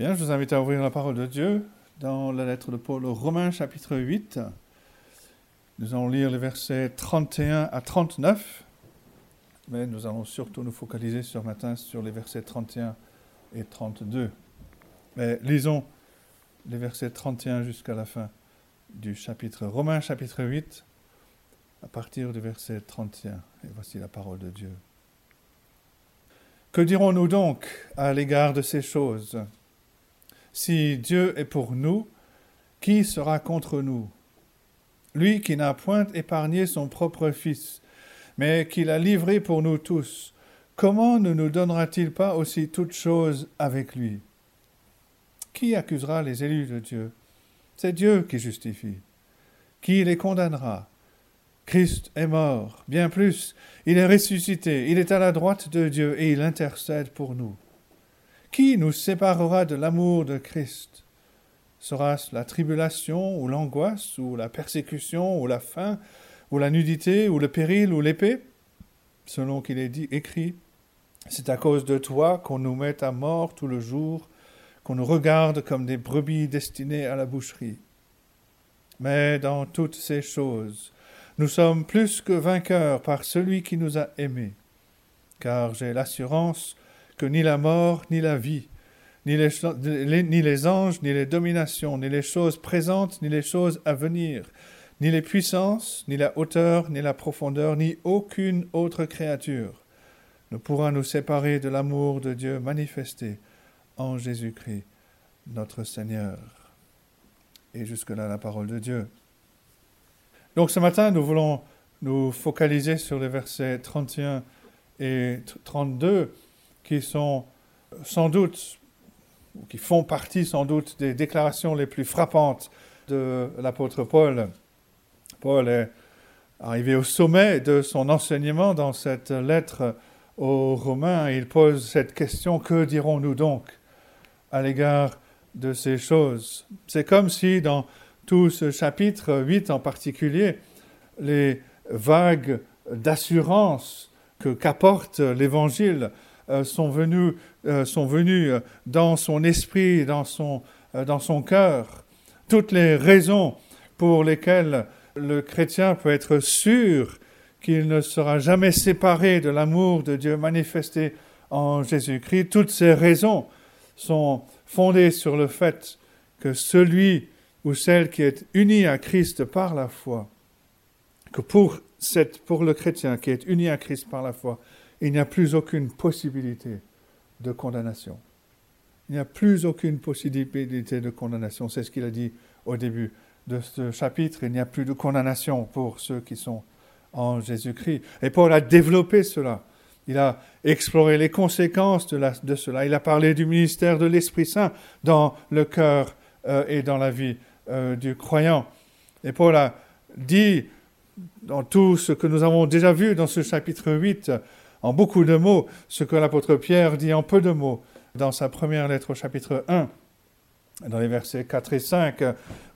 Bien, je vous invite à ouvrir la parole de Dieu dans la lettre de Paul aux Romains chapitre 8. Nous allons lire les versets 31 à 39, mais nous allons surtout nous focaliser ce matin sur les versets 31 et 32. Mais lisons les versets 31 jusqu'à la fin du chapitre Romains chapitre 8, à partir du verset 31. Et voici la parole de Dieu. Que dirons-nous donc à l'égard de ces choses? Si Dieu est pour nous, qui sera contre nous? Lui qui n'a point épargné son propre Fils, mais qui l'a livré pour nous tous, comment ne nous donnera-t-il pas aussi toutes choses avec lui? Qui accusera les élus de Dieu? C'est Dieu qui justifie. Qui les condamnera? Christ est mort, bien plus, il est ressuscité, il est à la droite de Dieu et il intercède pour nous. Qui nous séparera de l'amour de Christ? Sera-ce la tribulation ou l'angoisse ou la persécution ou la faim ou la nudité ou le péril ou l'épée? Selon qu'il est dit, écrit, c'est à cause de toi qu'on nous met à mort tout le jour, qu'on nous regarde comme des brebis destinées à la boucherie. Mais dans toutes ces choses, nous sommes plus que vainqueurs par celui qui nous a aimés, car j'ai l'assurance ni la mort, ni la vie, ni les, ni les anges, ni les dominations, ni les choses présentes, ni les choses à venir, ni les puissances, ni la hauteur, ni la profondeur, ni aucune autre créature ne pourra nous séparer de l'amour de Dieu manifesté en Jésus-Christ, notre Seigneur. Et jusque-là, la parole de Dieu. Donc ce matin, nous voulons nous focaliser sur les versets 31 et 32 qui sont sans doute, ou qui font partie sans doute des déclarations les plus frappantes de l'apôtre Paul. Paul est arrivé au sommet de son enseignement dans cette lettre aux Romains. Il pose cette question, que dirons-nous donc à l'égard de ces choses? C'est comme si dans tout ce chapitre 8 en particulier, les vagues d'assurance que qu'apporte l'Évangile euh, sont venus, euh, sont venus euh, dans son esprit, dans son, dans son cœur. Toutes les raisons pour lesquelles le chrétien peut être sûr qu'il ne sera jamais séparé de l'amour de Dieu manifesté en Jésus-Christ, toutes ces raisons sont fondées sur le fait que celui ou celle qui est uni à Christ par la foi, que pour, cette, pour le chrétien qui est uni à Christ par la foi, il n'y a plus aucune possibilité de condamnation. Il n'y a plus aucune possibilité de condamnation. C'est ce qu'il a dit au début de ce chapitre. Il n'y a plus de condamnation pour ceux qui sont en Jésus-Christ. Et Paul a développé cela. Il a exploré les conséquences de, cela. Il a parlé du ministère de l'Esprit Saint dans le cœur euh, et dans la vie euh, du croyant. Et Paul a dit, dans tout ce que nous avons déjà vu dans ce chapitre 8, en beaucoup de mots ce que l'apôtre Pierre dit en peu de mots dans sa première lettre au chapitre 1, dans les versets 4 et 5,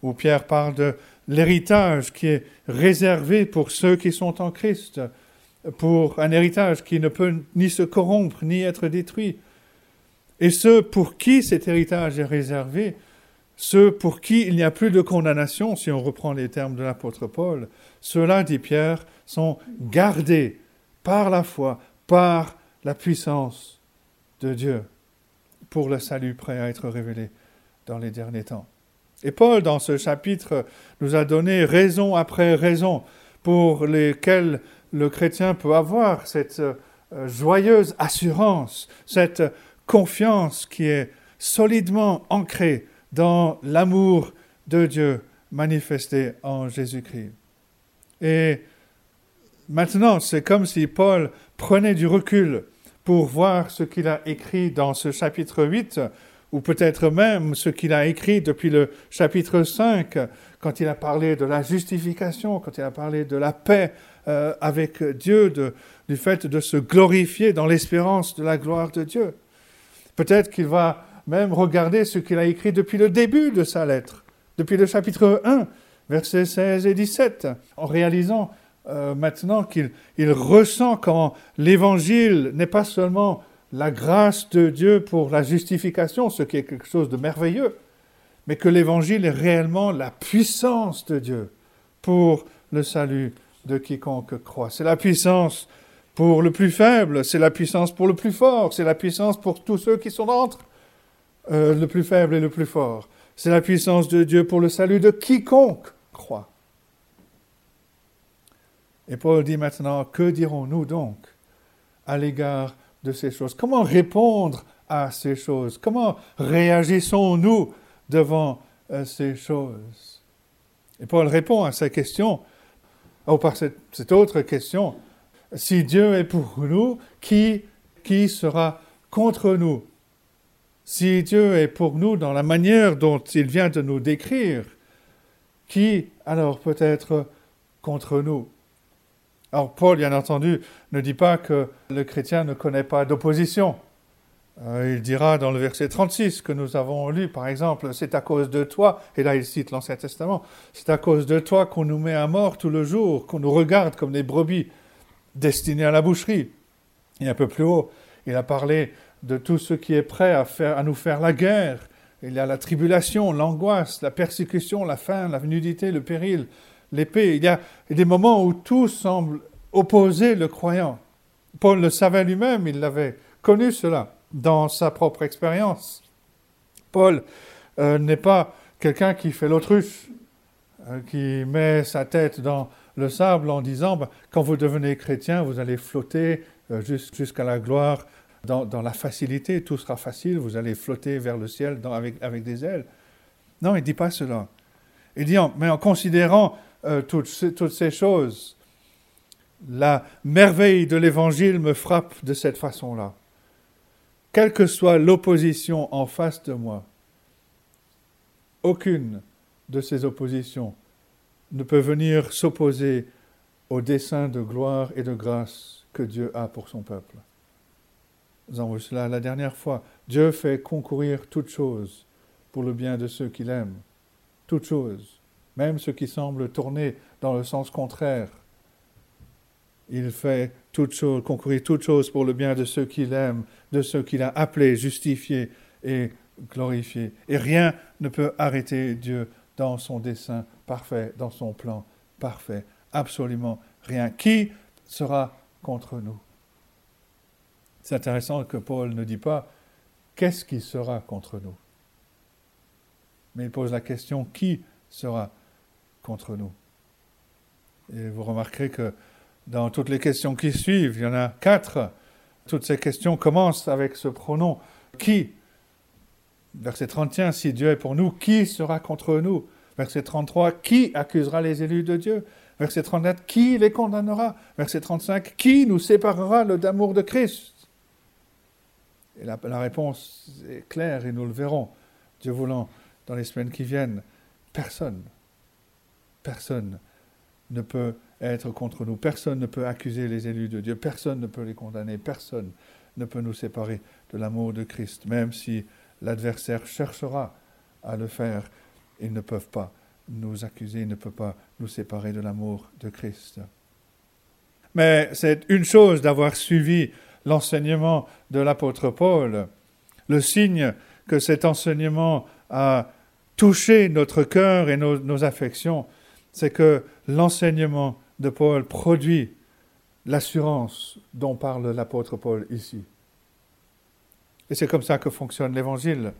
où Pierre parle de l'héritage qui est réservé pour ceux qui sont en Christ, pour un héritage qui ne peut ni se corrompre ni être détruit. Et ceux pour qui cet héritage est réservé, ceux pour qui il n'y a plus de condamnation, si on reprend les termes de l'apôtre Paul, ceux-là, dit Pierre, sont gardés par la foi, par la puissance de Dieu pour le salut prêt à être révélé dans les derniers temps. Et Paul, dans ce chapitre, nous a donné raison après raison pour lesquelles le chrétien peut avoir cette euh, joyeuse assurance, cette confiance qui est solidement ancrée dans l'amour de Dieu manifesté en Jésus-Christ. Et maintenant, c'est comme si Paul prenez du recul pour voir ce qu'il a écrit dans ce chapitre 8, ou peut-être même ce qu'il a écrit depuis le chapitre 5, quand il a parlé de la justification, quand il a parlé de la paix euh, avec Dieu, du fait de se glorifier dans l'espérance de la gloire de Dieu. Peut-être qu'il va même regarder ce qu'il a écrit depuis le début de sa lettre, depuis le chapitre 1, versets 16 et 17, en réalisant euh, maintenant qu'il ressent quand l'évangile n'est pas seulement la grâce de Dieu pour la justification, ce qui est quelque chose de merveilleux, mais que l'Évangile est réellement la puissance de Dieu pour le salut de quiconque croit. C'est la puissance pour le plus faible, c'est la puissance pour le plus fort, c'est la puissance pour tous ceux qui sont entre euh, le plus faible et le plus fort. C'est la puissance de Dieu pour le salut de quiconque croit. Et Paul dit maintenant, que dirons-nous donc à l'égard de ces choses? Comment répondre à ces choses? Comment réagissons-nous devant euh, ces choses? Et Paul répond à ces questions, ou par cette, autre question, si Dieu est pour nous, qui, qui sera contre nous? Si Dieu est pour nous dans la manière dont il vient de nous décrire, qui alors peut être contre nous? Alors Paul, bien entendu, ne dit pas que le chrétien ne connaît pas d'opposition. Euh, il dira dans le verset 36 que nous avons lu, par exemple, c'est à cause de toi, et là il cite l'Ancien Testament, c'est à cause de toi qu'on nous met à mort tout le jour, qu'on nous regarde comme des brebis destinées à la boucherie. Et un peu plus haut, il a parlé de tout ce qui est prêt à, nous faire la guerre. Il y a la tribulation, l'angoisse, la persécution, la faim, la nudité, le péril, l'épée. Il y a des moments où tout semble opposer le croyant. Paul le savait lui-même, il l'avait connu cela dans sa propre expérience. Paul euh, n'est pas quelqu'un qui fait l'autruche, euh, qui met sa tête dans le sable en disant bah, quand vous devenez chrétien, vous allez flotter euh, jusqu'à la gloire dans, la facilité, tout sera facile, vous allez flotter vers le ciel avec, des ailes. Non, il ne dit pas cela. Il dit, mais en considérant toutes, toutes ces choses, la merveille de l'Évangile me frappe de cette façon-là quelle que soit l'opposition en face de moi, aucune de ces oppositions ne peut venir s'opposer au dessein de gloire et de grâce que Dieu a pour son peuple. Nous avons vu cela la dernière fois. Dieu fait concourir toutes choses pour le bien de ceux qu'il aime. Toutes choses, même ceux qui semblent tourner dans le sens contraire il fait toutes choses, concourir toutes choses pour le bien de ceux qu'il aime, de ceux qu'il a appelés, justifiés et glorifiés. Et rien ne peut arrêter Dieu dans son dessein parfait, dans son plan parfait. Absolument rien. Qui sera contre nous? C'est intéressant que Paul ne dit pas qu'est-ce qui sera contre nous? Mais il pose la question qui sera nous Et vous remarquerez que dans toutes les questions qui suivent, il y en a quatre. Toutes ces questions commencent avec ce pronom qui? Verset 31, si Dieu est pour nous, qui sera contre nous? Verset 33, qui accusera les élus de Dieu? Verset 34, qui les condamnera? Verset 35, qui nous séparera le d'amour de Christ? Et la réponse est claire et nous le verrons, Dieu voulant, dans les semaines qui viennent. Personne, personne ne peut être contre nous. Personne ne peut accuser les élus de Dieu, personne ne peut les condamner, personne ne peut nous séparer de l'amour de Christ, même si l'adversaire cherchera à le faire, ils ne peuvent pas nous accuser, ils ne peuvent pas nous séparer de l'amour de Christ. Mais c'est une chose d'avoir suivi l'enseignement de l'apôtre Paul, le signe que cet enseignement a touché notre cœur et nos, nos affections, c'est que l'enseignement de Paul produit l'assurance dont parle l'apôtre Paul ici. Et c'est comme ça que fonctionne l'Évangile.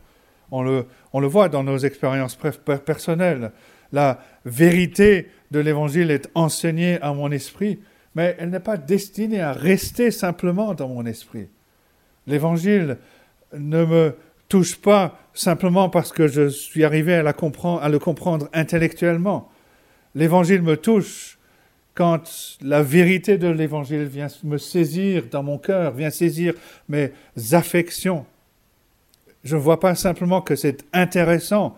On le, voit dans nos expériences personnelles. La vérité de l'Évangile est enseignée à mon esprit, mais elle n'est pas destinée à rester simplement dans mon esprit. L'Évangile ne me touche pas simplement parce que je suis arrivé à, la à le comprendre intellectuellement. L'Évangile me touche quand la vérité de l'Évangile vient me saisir dans mon cœur, vient saisir mes affections, je ne vois pas simplement que c'est intéressant,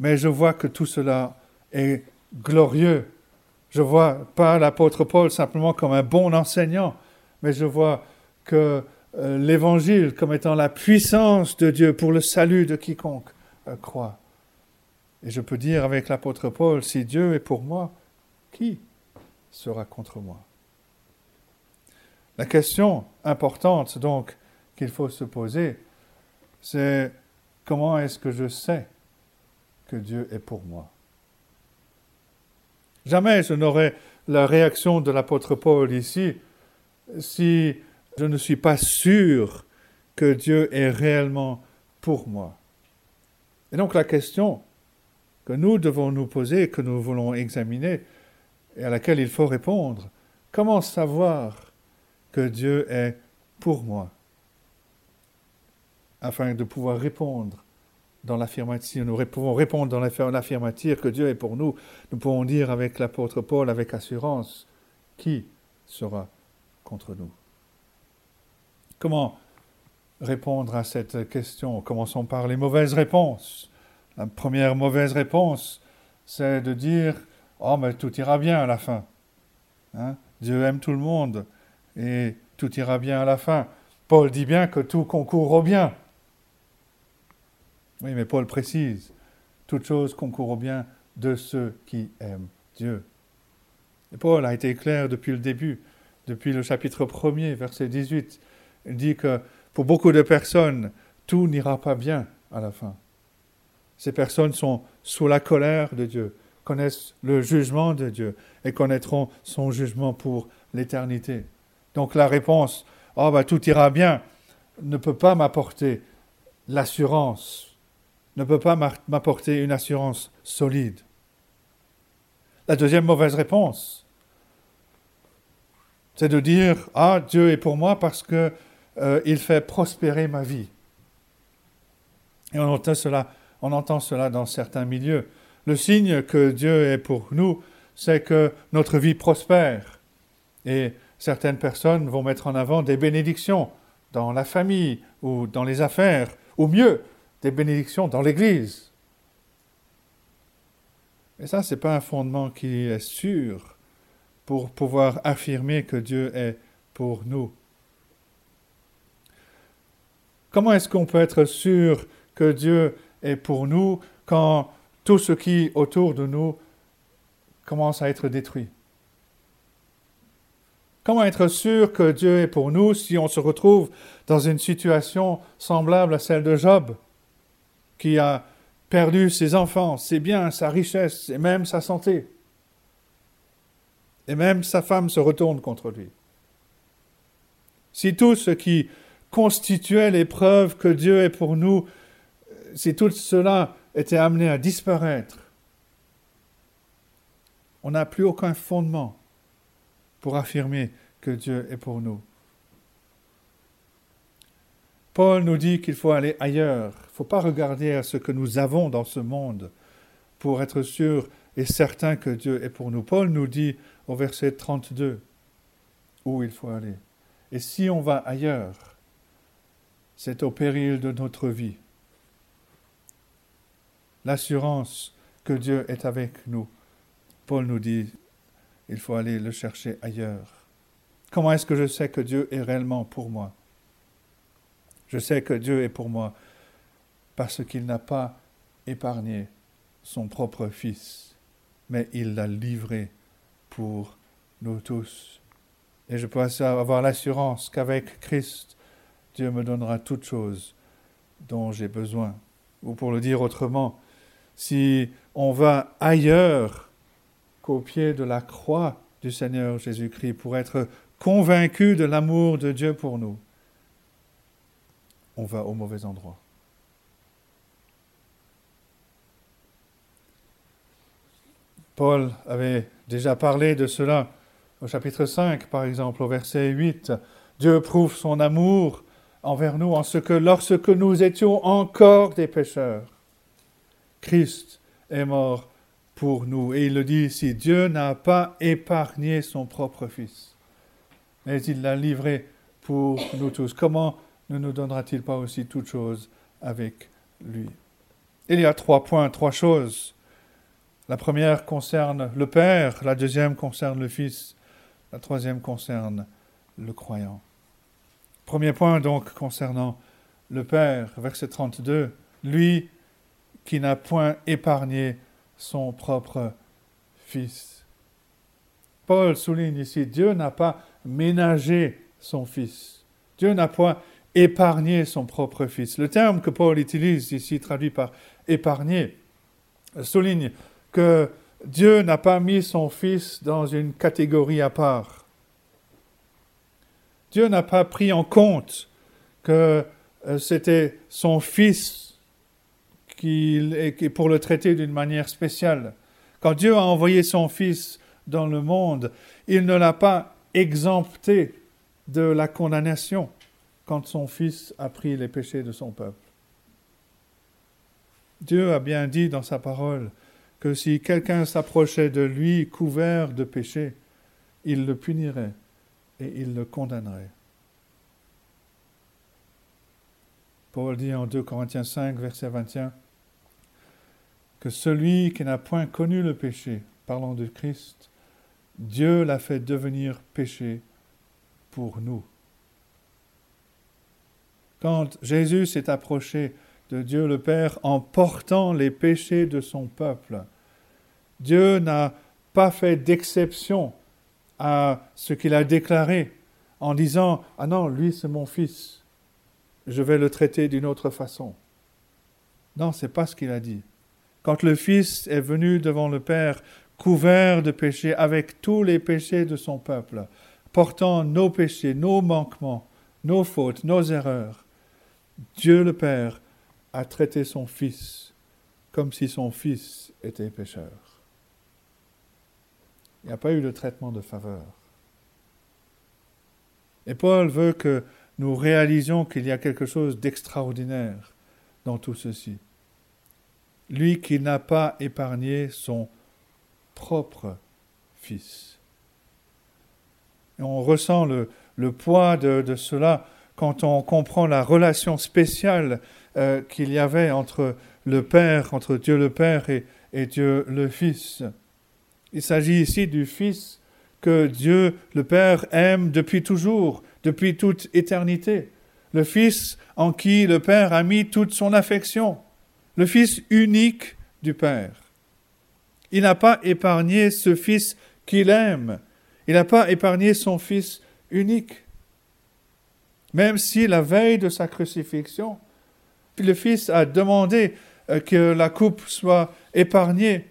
mais je vois que tout cela est glorieux. Je vois pas l'apôtre Paul simplement comme un bon enseignant, mais je vois que euh, l'Évangile comme étant la puissance de Dieu pour le salut de quiconque euh, croit. Et je peux dire avec l'apôtre Paul, si Dieu est pour moi, qui sera contre moi? La question importante, donc, qu'il faut se poser, c'est comment est-ce que je sais que Dieu est pour moi? Jamais je n'aurais la réaction de l'apôtre Paul ici si je ne suis pas sûr que Dieu est réellement pour moi. Et donc la question que nous devons nous poser, que nous voulons examiner, et à laquelle il faut répondre, comment savoir que Dieu est pour moi? Afin de pouvoir répondre dans l'affirmative, nous pouvons répondre dans l'affirmative que Dieu est pour nous, nous pouvons dire avec l'apôtre Paul, avec assurance, qui sera contre nous? Comment répondre à cette question? Commençons par les mauvaises réponses. La première mauvaise réponse, c'est de dire Oh, mais tout ira bien à la fin. Hein? Dieu aime tout le monde et tout ira bien à la fin. Paul dit bien que tout concourt au bien. Oui, mais Paul précise toute chose concourt au bien de ceux qui aiment Dieu. Et Paul a été clair depuis le début, depuis le chapitre 1er, verset 18. Il dit que pour beaucoup de personnes, tout n'ira pas bien à la fin. Ces personnes sont sous la colère de Dieu, connaissent le jugement de Dieu et connaîtront son jugement pour l'éternité. Donc la réponse, oh bah tout ira bien, ne peut pas m'apporter l'assurance, ne peut pas m'apporter une assurance solide. La deuxième mauvaise réponse, c'est de dire ah Dieu est pour moi parce que euh, fait prospérer ma vie. Et on entend cela on entend cela dans certains milieux. Le signe que Dieu est pour nous, c'est que notre vie prospère. Et certaines personnes vont mettre en avant des bénédictions dans la famille ou dans les affaires, ou mieux, des bénédictions dans l'Église. Et ça, ce n'est pas un fondement qui est sûr pour pouvoir affirmer que Dieu est pour nous. Comment est-ce qu'on peut être sûr que Dieu et pour nous quand tout ce qui autour de nous commence à être détruit. Comment être sûr que Dieu est pour nous si on se retrouve dans une situation semblable à celle de Job, qui a perdu ses enfants, ses biens, sa richesse et même sa santé? Et même sa femme se retourne contre lui. Si tout ce qui constituait les preuves que Dieu est pour nous si tout cela était amené à disparaître, on n'a plus aucun fondement pour affirmer que Dieu est pour nous. Paul nous dit qu'il faut aller ailleurs. Il ne faut pas regarder à ce que nous avons dans ce monde pour être sûr et certain que Dieu est pour nous. Paul nous dit au verset 32 où il faut aller. Et si on va ailleurs, c'est au péril de notre vie l'assurance que Dieu est avec nous. Paul nous dit, il faut aller le chercher ailleurs. Comment est-ce que je sais que Dieu est réellement pour moi? Je sais que Dieu est pour moi parce qu'il n'a pas épargné son propre Fils, mais il l'a livré pour nous tous. Et je peux avoir l'assurance qu'avec Christ, Dieu me donnera toutes choses dont j'ai besoin. Ou pour le dire autrement, si on va ailleurs qu'au pied de la croix du Seigneur Jésus-Christ pour être convaincu de l'amour de Dieu pour nous, on va au mauvais endroit. Paul avait déjà parlé de cela au chapitre 5, par exemple, au verset 8. Dieu prouve son amour envers nous en ce que lorsque nous étions encore des pécheurs, Christ est mort pour nous. Et il le dit ici, Dieu n'a pas épargné son propre Fils, mais il l'a livré pour nous tous. Comment ne nous donnera-t-il pas aussi toutes choses avec lui? Il y a trois points, trois choses. La première concerne le Père, la deuxième concerne le Fils, la troisième concerne le croyant. Premier point donc concernant le Père, verset 32. Lui qui n'a point épargné son propre Fils. Paul souligne ici, Dieu n'a pas ménagé son Fils. Dieu n'a point épargné son propre Fils. Le terme que Paul utilise ici, traduit par épargner, souligne que Dieu n'a pas mis son Fils dans une catégorie à part. Dieu n'a pas pris en compte que euh, c'était son Fils pour le traiter d'une manière spéciale. Quand Dieu a envoyé son Fils dans le monde, il ne l'a pas exempté de la condamnation quand son Fils a pris les péchés de son peuple. Dieu a bien dit dans sa parole que si quelqu'un s'approchait de lui couvert de péché, il le punirait et il le condamnerait. Paul dit en 2 Corinthiens 5, verset 21, que celui qui n'a point connu le péché, parlant de Christ, Dieu l'a fait devenir péché pour nous. Quand Jésus s'est approché de Dieu le Père en portant les péchés de son peuple, Dieu n'a pas fait d'exception à ce qu'il a déclaré en disant Ah non, lui c'est mon fils, je vais le traiter d'une autre façon. Non, c'est pas ce qu'il a dit. Quand le Fils est venu devant le Père, couvert de péchés, avec tous les péchés de son peuple, portant nos péchés, nos manquements, nos fautes, nos erreurs, Dieu le Père a traité son Fils comme si son Fils était pécheur. Il n'y a pas eu de traitement de faveur. Et Paul veut que nous réalisions qu'il y a quelque chose d'extraordinaire dans tout ceci. Lui qui n'a pas épargné son propre Fils. On ressent le, poids de, cela quand on comprend la relation spéciale euh, qu'il y avait entre le Père, entre Dieu le Père et, et Dieu le Fils. Il s'agit ici du Fils que Dieu le Père aime depuis toujours, depuis toute éternité, le Fils en qui le Père a mis toute son affection, le Fils unique du Père. Il n'a pas épargné ce Fils qu'il aime, il n'a pas épargné son Fils unique. Même si la veille de sa crucifixion, le Fils a demandé euh, que la coupe soit épargnée.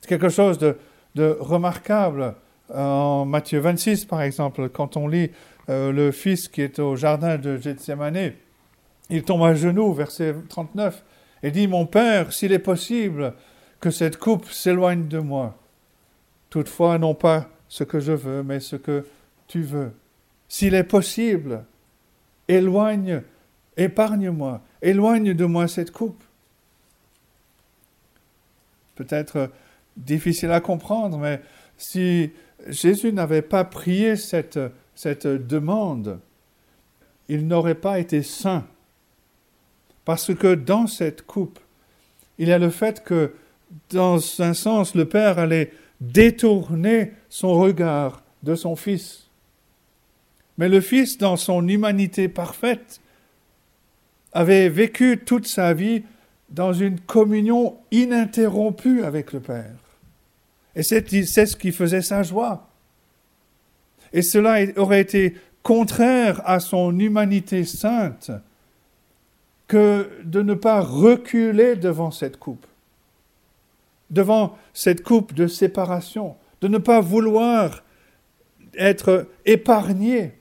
C'est quelque chose de, remarquable en Matthieu 26, par exemple, quand on lit euh, le fils qui est au jardin de Gethsemane, il tombe à genoux, verset 39, et dit Mon Père, s'il est possible que cette coupe s'éloigne de moi. Toutefois, non pas ce que je veux, mais ce que tu veux. S'il est possible, éloigne, épargne-moi, éloigne de moi cette coupe. Peut-être difficile à comprendre, mais si Jésus n'avait pas prié cette, cette demande, il n'aurait pas été saint. Parce que dans cette coupe, il y a le fait que, dans un sens, le Père allait détourner son regard de son Fils. Mais le Fils, dans son humanité parfaite, avait vécu toute sa vie dans une communion ininterrompue avec le Père. Et c'est ce qui faisait sa joie. Et cela aurait été contraire à son humanité sainte que de ne pas reculer devant cette coupe, devant cette coupe de séparation, de ne pas vouloir être épargné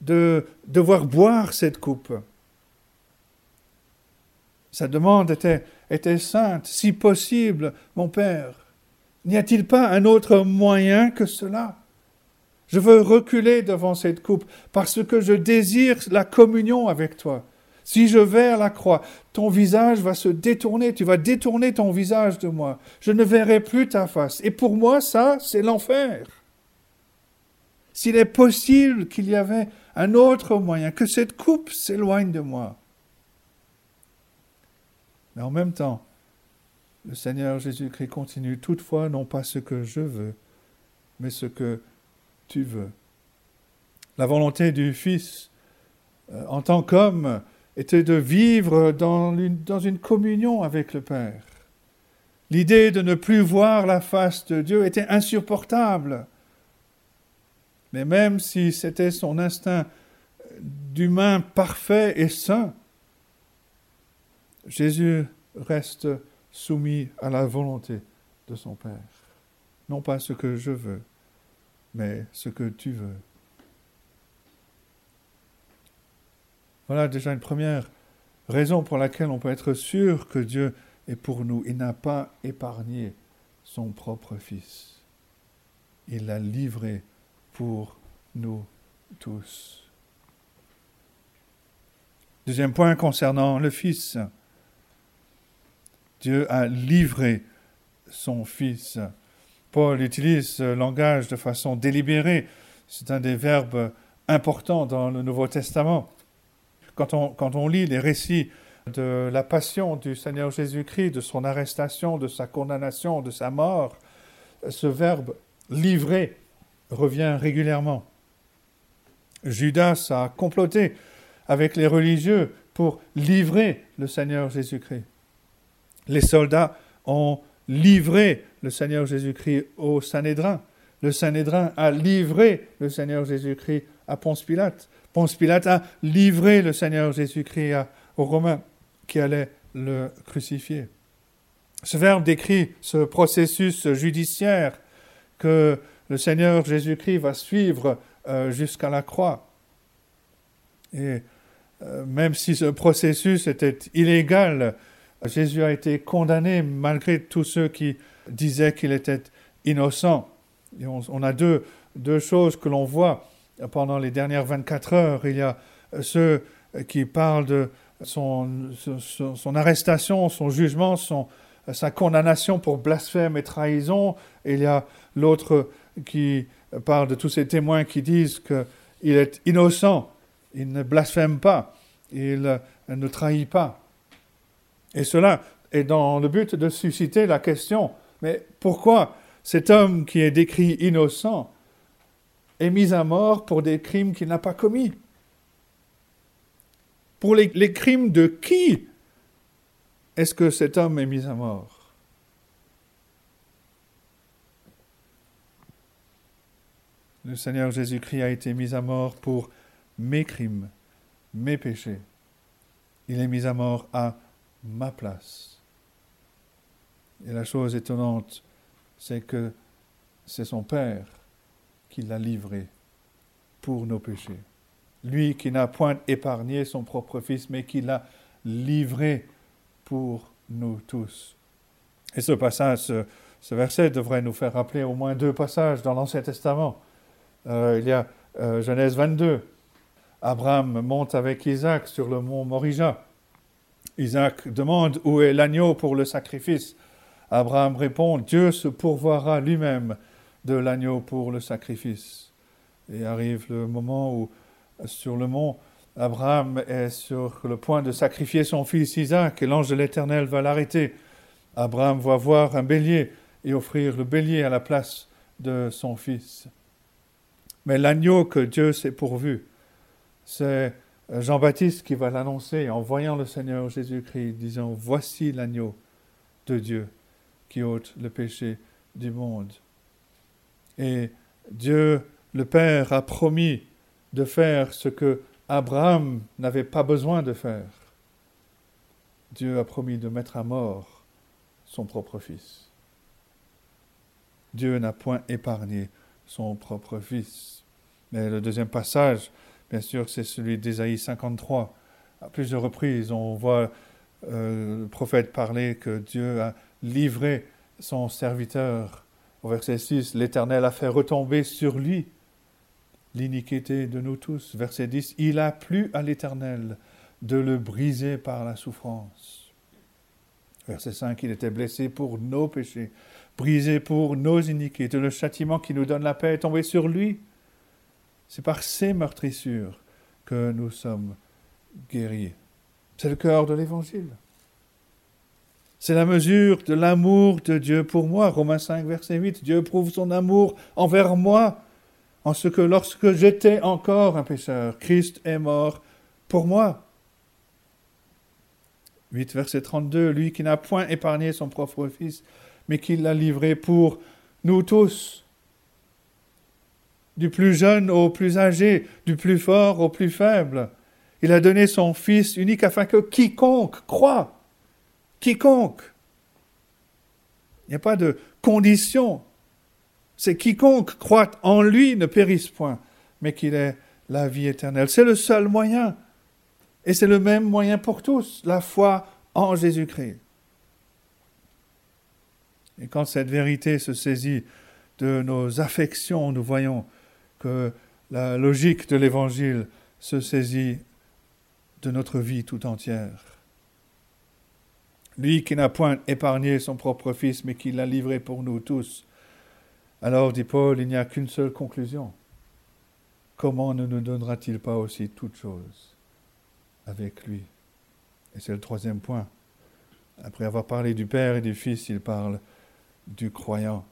de devoir boire cette coupe. Sa demande était, sainte, si possible, mon Père, N'y a-t-il pas un autre moyen que cela? Je veux reculer devant cette coupe parce que je désire la communion avec toi. Si je vais à la croix, ton visage va se détourner, tu vas détourner ton visage de moi. Je ne verrai plus ta face. Et pour moi, ça, c'est l'enfer. S'il est possible qu'il y avait un autre moyen, que cette coupe s'éloigne de moi. Mais en même temps, le Seigneur Jésus-Christ continue, toutefois, non pas ce que je veux, mais ce que tu veux. La volonté du Fils, euh, en tant qu'homme, était de vivre dans une, communion avec le Père. L'idée de ne plus voir la face de Dieu était insupportable. Mais même si c'était son instinct d'humain parfait et saint. Jésus reste soumis à la volonté de son Père. Non pas ce que je veux, mais ce que tu veux. Voilà déjà une première raison pour laquelle on peut être sûr que Dieu est pour nous. Il n'a pas épargné son propre Fils. Il l'a livré pour nous tous. Deuxième point concernant le Fils. Dieu a livré son Fils. Paul utilise ce langage de façon délibérée. C'est un des verbes importants dans le Nouveau Testament. Quand on, lit les récits de la passion du Seigneur Jésus-Christ, de son arrestation, de sa condamnation, de sa mort, ce verbe livrer revient régulièrement. Judas a comploté avec les religieux pour livrer le Seigneur Jésus-Christ. Les soldats ont livré le Seigneur Jésus-Christ au Sanhédrin. Le Sanhédrin a livré le Seigneur Jésus-Christ à Ponce Pilate. Ponce Pilate a livré le Seigneur Jésus-Christ aux Romains qui allaient le crucifier. Ce verbe décrit ce processus judiciaire que le Seigneur Jésus-Christ va suivre euh, jusqu'à la croix. Et euh, même si ce processus était illégal, Jésus a été condamné malgré tous ceux qui disaient qu'il était innocent. on, a deux, deux choses que l'on voit pendant les dernières 24 heures. Il y a ceux qui parlent de son, arrestation, son jugement, son, sa condamnation pour blasphème et trahison. il y a l'autre qui parle de tous ces témoins qui disent qu'il est innocent, il ne blasphème pas, il ne trahit pas. Et cela est dans le but de susciter la question, mais pourquoi cet homme qui est décrit innocent est mis à mort pour des crimes qu'il n'a pas commis Pour les, les crimes de qui est-ce que cet homme est mis à mort? Le Seigneur Jésus-Christ a été mis à mort pour mes crimes, mes péchés. Il est mis à mort à ma place. Et la chose étonnante, c'est que c'est son Père qui l'a livré pour nos péchés. Lui qui n'a point épargné son propre Fils, mais qui l'a livré pour nous tous. Et ce passage, ce, verset devrait nous faire rappeler au moins deux passages dans l'Ancien Testament. Euh, il y a euh, Genèse 22. Abraham monte avec Isaac sur le mont Morija. Isaac demande où est l'agneau pour le sacrifice? Abraham répond, Dieu se pourvoira lui-même de l'agneau pour le sacrifice. Et arrive le moment où, sur le mont, Abraham est sur le point de sacrifier son fils Isaac et l'ange de l'Éternel va l'arrêter. Abraham va voir un bélier et offrir le bélier à la place de son fils. Mais l'agneau que Dieu s'est pourvu, c'est Jean-Baptiste qui va l'annoncer en voyant le Seigneur Jésus-Christ, disant Voici l'agneau de Dieu qui ôte le péché du monde. Et Dieu, le Père, a promis de faire ce que Abraham n'avait pas besoin de faire. Dieu a promis de mettre à mort son propre fils. Dieu n'a point épargné son propre fils. Mais le deuxième passage, Bien sûr, c'est celui d'Ésaïe 53. À plusieurs reprises, on voit euh, le prophète parler que Dieu a livré son serviteur. Verset 6, l'Éternel a fait retomber sur lui l'iniquité de nous tous. Verset 10, il a plu à l'Éternel de le briser par la souffrance. Verset 5, il était blessé pour nos péchés, brisé pour nos iniquités. Le châtiment qui nous donne la paix est tombé sur lui. C'est par ces meurtrissures que nous sommes guéris. C'est le cœur de l'Évangile. C'est la mesure de l'amour de Dieu pour moi. Romains 5, verset 8. Dieu prouve son amour envers moi en ce que lorsque j'étais encore un pécheur, Christ est mort pour moi. 8, verset 32. Lui qui n'a point épargné son propre Fils, mais qui l'a livré pour nous tous. du plus jeune au plus âgé, du plus fort au plus faible. Il a donné son Fils unique afin que quiconque croit, quiconque, il n'y a pas de condition, c'est quiconque croit en lui ne périsse point, mais qu'il ait la vie éternelle. C'est le seul moyen. Et c'est le même moyen pour tous, la foi en Jésus-Christ. Et quand cette vérité se saisit de nos affections, nous voyons que la logique de l'Évangile se saisit de notre vie tout entière. Lui qui n'a point épargné son propre Fils, mais qui l'a livré pour nous tous. Alors, dit Paul, il n'y a qu'une seule conclusion. Comment ne nous donnera-t-il pas aussi toutes choses avec lui? Et c'est le troisième point. Après avoir parlé du Père et du Fils, il parle du croyant,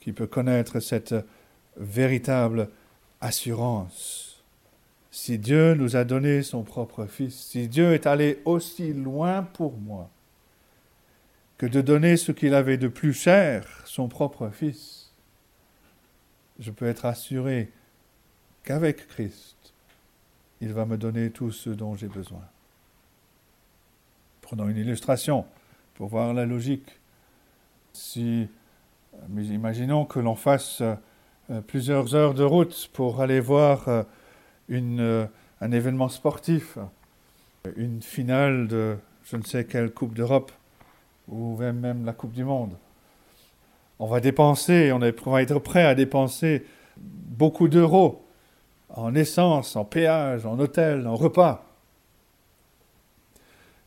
qui peut connaître cette véritable assurance. Si Dieu nous a donné son propre Fils, si Dieu est allé aussi loin pour moi que de donner ce qu'il avait de plus cher, son propre Fils, je peux être assuré qu'avec Christ, il va me donner tout ce dont j'ai besoin. Prenons une illustration pour voir la logique. Si, imaginons que l'on fasse euh, plusieurs heures de route pour aller voir euh, euh, un événement sportif, une finale de je ne sais quelle Coupe d'Europe, ou même la Coupe du Monde. On va dépenser, on va être prêt à dépenser beaucoup d'euros en essence, en péage, en hôtel, en repas.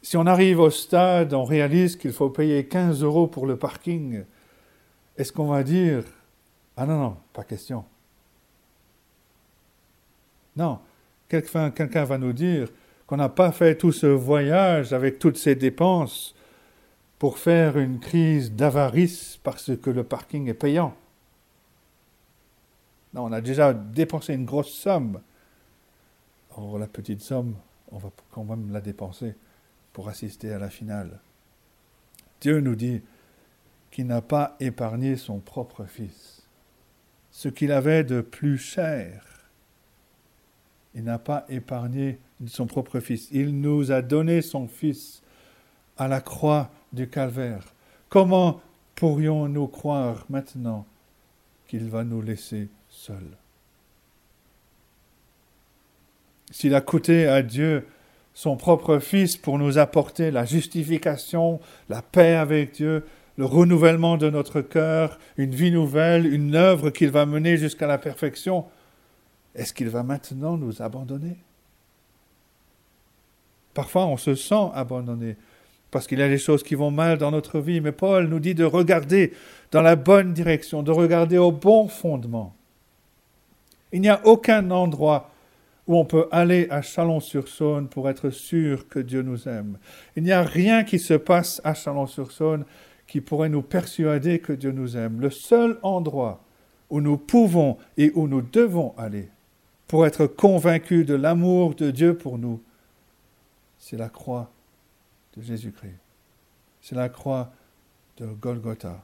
Si on arrive au stade, on réalise qu'il faut payer 15 euros pour le parking. Est-ce qu'on va dire Ah non, non, pas question. Non, quelqu'un va nous dire qu'on n'a pas fait tout ce voyage avec toutes ces dépenses pour faire une crise d'avarice parce que le parking est payant. Non, on a déjà dépensé une grosse somme. Or, la petite somme, on va quand même la dépenser pour assister à la finale. Dieu nous dit qu'il n'a pas épargné son propre Fils. Ce qu'il avait de plus cher, il n'a pas épargné son propre Fils. Il nous a donné son Fils à la croix du calvaire. Comment pourrions-nous croire maintenant qu'il va nous laisser seul? S'il a coûté à Dieu son propre Fils pour nous apporter la justification, la paix avec Dieu, le renouvellement de notre cœur, une vie nouvelle, une œuvre qu'il va mener jusqu'à la perfection, est-ce qu'il va maintenant nous abandonner? Parfois on se sent abandonné parce qu'il y a des choses qui vont mal dans notre vie, mais Paul nous dit de regarder dans la bonne direction, de regarder au bon fondement. Il n'y a aucun endroit où on peut aller à Chalon-sur-Saône pour être sûr que Dieu nous aime. Il n'y a rien qui se passe à Chalon-sur-Saône qui pourrait nous persuader que Dieu nous aime. Le seul endroit où nous pouvons et où nous devons aller pour être convaincus de l'amour de Dieu pour nous, c'est la croix de Jésus-Christ. C'est la croix de Golgotha.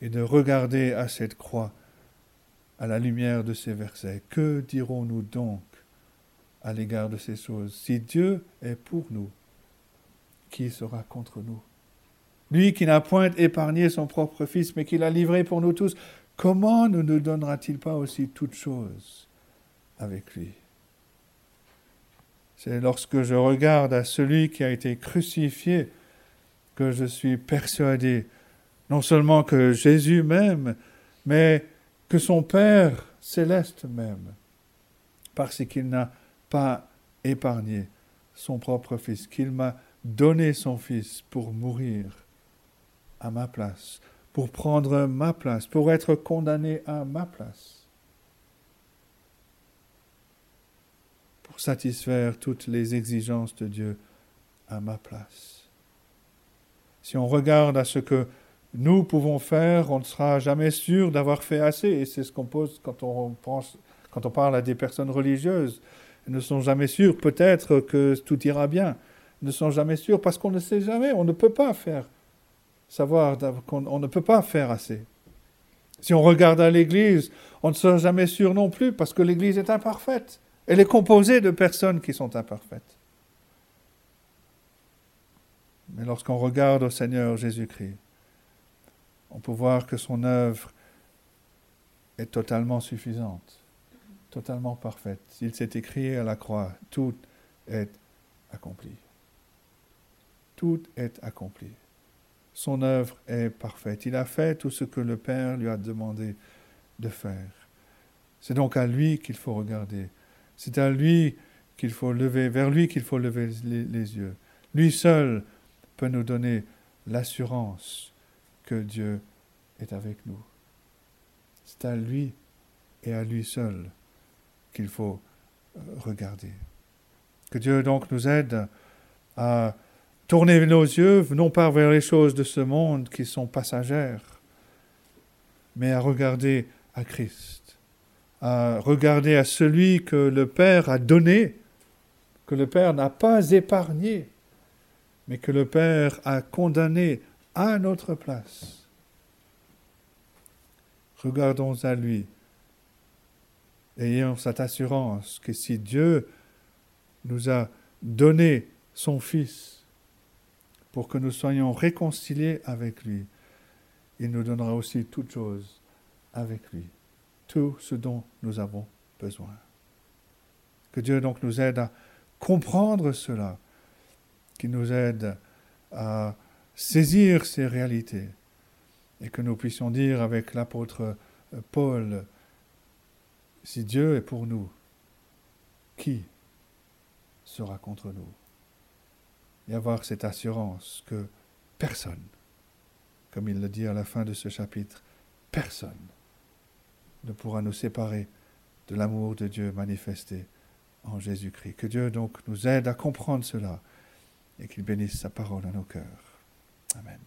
Et de regarder à cette croix à la lumière de ces versets. Que dirons-nous donc à l'égard de ces choses? Si Dieu est pour nous, qui sera contre nous? Lui qui n'a point épargné son propre Fils, mais qui l'a livré pour nous tous, comment ne nous donnera-t-il pas aussi toutes choses? Avec lui. C'est lorsque je regarde à celui qui a été crucifié que je suis persuadé non seulement que Jésus m'aime, mais que son Père céleste même, parce qu'il n'a pas épargné son propre Fils, qu'il m'a donné son Fils pour mourir à ma place, pour prendre ma place, pour être condamné à ma place, pour satisfaire toutes les exigences de Dieu à ma place. Si on regarde à ce que nous pouvons faire, on ne sera jamais sûr d'avoir fait assez. Et c'est ce qu'on pose quand on, pense, quand on parle à des personnes religieuses. Elles ne sont jamais sûres, peut-être que tout ira bien. Elles ne sont jamais sûres parce qu'on ne sait jamais, on ne peut pas faire savoir, qu'on on ne peut pas faire assez. Si on regarde à l'Église, on ne sera jamais sûr non plus parce que l'Église est imparfaite. Elle est composée de personnes qui sont imparfaites. Mais lorsqu'on regarde au Seigneur Jésus-Christ, on peut voir que son œuvre est totalement suffisante, totalement parfaite. Il s'est écrit à la croix, tout est accompli. Tout est accompli. Son œuvre est parfaite. Il a fait tout ce que le Père lui a demandé de faire. C'est donc à lui qu'il faut regarder. C'est à lui qu'il faut lever, vers lui qu'il faut lever les, yeux. Lui seul peut nous donner l'assurance que Dieu est avec nous. C'est à lui et à lui seul qu'il faut euh, regarder. Que Dieu donc nous aide à tourner nos yeux non pas vers les choses de ce monde qui sont passagères, mais à regarder à Christ, à regarder à celui que le Père a donné, que le Père n'a pas épargné, mais que le Père a condamné à notre place. Regardons à lui, ayons cette assurance que si Dieu nous a donné son Fils pour que nous soyons réconciliés avec lui, il nous donnera aussi toutes choses avec lui, tout ce dont nous avons besoin. Que Dieu donc nous aide à comprendre cela, qu'il nous aide à saisir ces réalités et que nous puissions dire avec l'apôtre Paul, si Dieu est pour nous, qui sera contre nous? Et avoir cette assurance que personne, comme il le dit à la fin de ce chapitre, personne ne pourra nous séparer de l'amour de Dieu manifesté en Jésus-Christ. Que Dieu donc nous aide à comprendre cela et qu'il bénisse sa parole à nos cœurs. Amen.